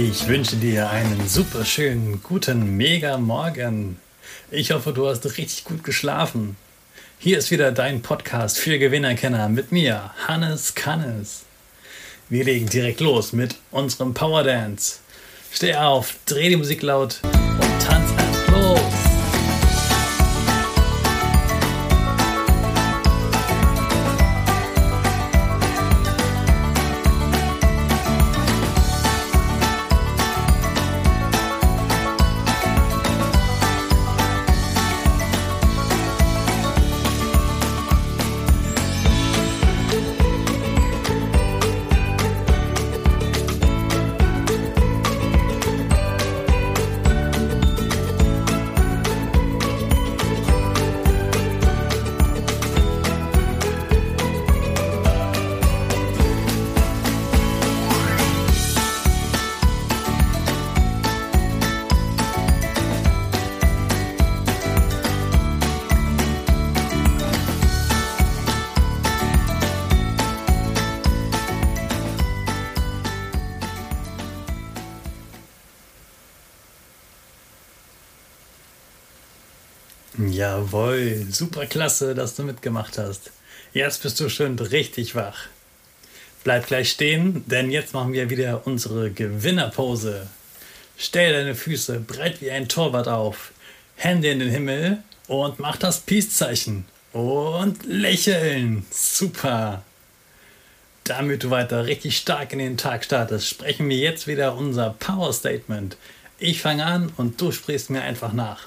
Ich wünsche dir einen super schönen, guten, mega Morgen. Ich hoffe, du hast richtig gut geschlafen. Hier ist wieder dein Podcast für Gewinnerkenner mit mir, Hannes Kannes. Wir legen direkt los mit unserem Power Dance. Steh auf, dreh die Musik laut Jawohl, super klasse, dass du mitgemacht hast. Jetzt bist du schon richtig wach. Bleib gleich stehen, denn jetzt machen wir wieder unsere Gewinnerpose. Stell deine Füße breit wie ein Torwart auf, Hände in den Himmel und mach das Peace-Zeichen. Und lächeln. Super. Damit du weiter richtig stark in den Tag startest, sprechen wir jetzt wieder unser Power Statement. Ich fange an und du sprichst mir einfach nach.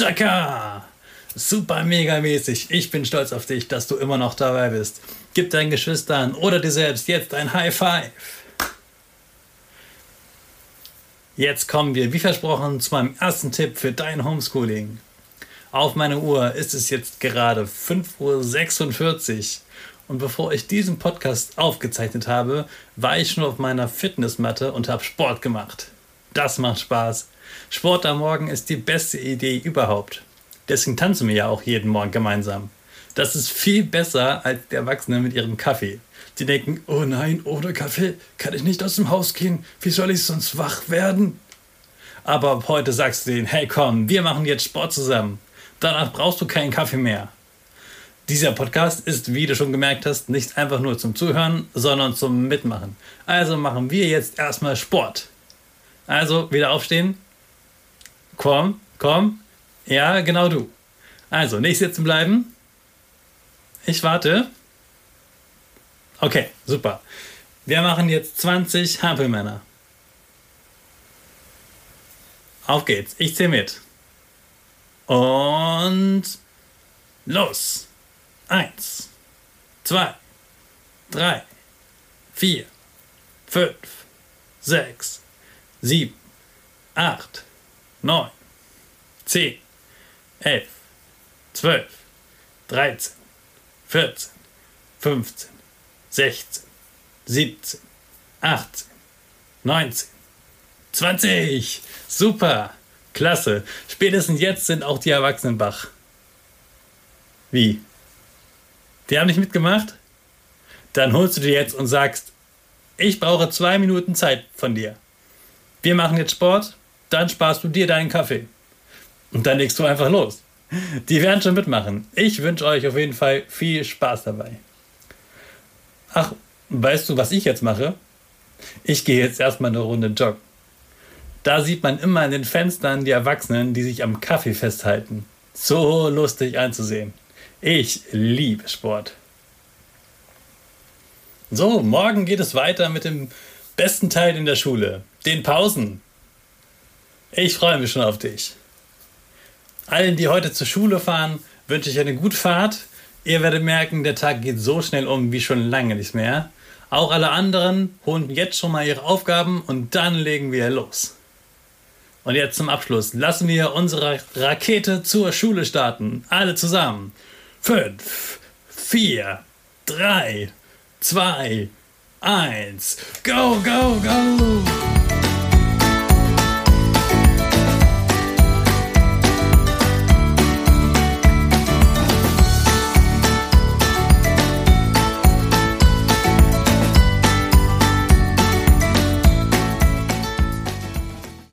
Chaka! Super mega mäßig. Ich bin stolz auf dich, dass du immer noch dabei bist. Gib deinen Geschwistern oder dir selbst jetzt ein High Five. Jetzt kommen wir, wie versprochen, zu meinem ersten Tipp für dein Homeschooling. Auf meiner Uhr ist es jetzt gerade 5.46 Uhr und bevor ich diesen Podcast aufgezeichnet habe, war ich schon auf meiner Fitnessmatte und habe Sport gemacht. Das macht Spaß. Sport am Morgen ist die beste Idee überhaupt. Deswegen tanzen wir ja auch jeden Morgen gemeinsam. Das ist viel besser als die Erwachsenen mit ihrem Kaffee. Die denken, oh nein, ohne Kaffee kann ich nicht aus dem Haus gehen. Wie soll ich sonst wach werden? Aber heute sagst du denen, hey komm, wir machen jetzt Sport zusammen. Danach brauchst du keinen Kaffee mehr. Dieser Podcast ist, wie du schon gemerkt hast, nicht einfach nur zum Zuhören, sondern zum Mitmachen. Also machen wir jetzt erstmal Sport. Also wieder aufstehen. Komm, komm. Ja, genau du. Also nicht sitzen bleiben. Ich warte. Okay, super. Wir machen jetzt 20 Hampelmänner. Auf geht's. Ich zähle mit. Und los. Eins, zwei, drei, vier, fünf, sechs, 7, 8, 9, 10, 11, 12, 13, 14, 15, 16, 17, 18, 19, 20. Super. Klasse. Spätestens jetzt sind auch die Erwachsenen wach. Wie? Die haben nicht mitgemacht? Dann holst du dir jetzt und sagst, ich brauche zwei Minuten Zeit von dir wir machen jetzt Sport, dann sparst du dir deinen Kaffee. Und dann legst du einfach los. Die werden schon mitmachen. Ich wünsche euch auf jeden Fall viel Spaß dabei. Ach, weißt du, was ich jetzt mache? Ich gehe jetzt erstmal eine Runde joggen. Da sieht man immer in den Fenstern die Erwachsenen, die sich am Kaffee festhalten. So lustig anzusehen. Ich liebe Sport. So, morgen geht es weiter mit dem besten Teil in der Schule, den Pausen. Ich freue mich schon auf dich. Allen, die heute zur Schule fahren, wünsche ich eine gute Fahrt. Ihr werdet merken, der Tag geht so schnell um wie schon lange nicht mehr. Auch alle anderen holen jetzt schon mal ihre Aufgaben und dann legen wir los. Und jetzt zum Abschluss lassen wir unsere Rakete zur Schule starten. Alle zusammen. Fünf, vier, drei, zwei, eins. Go, go, go!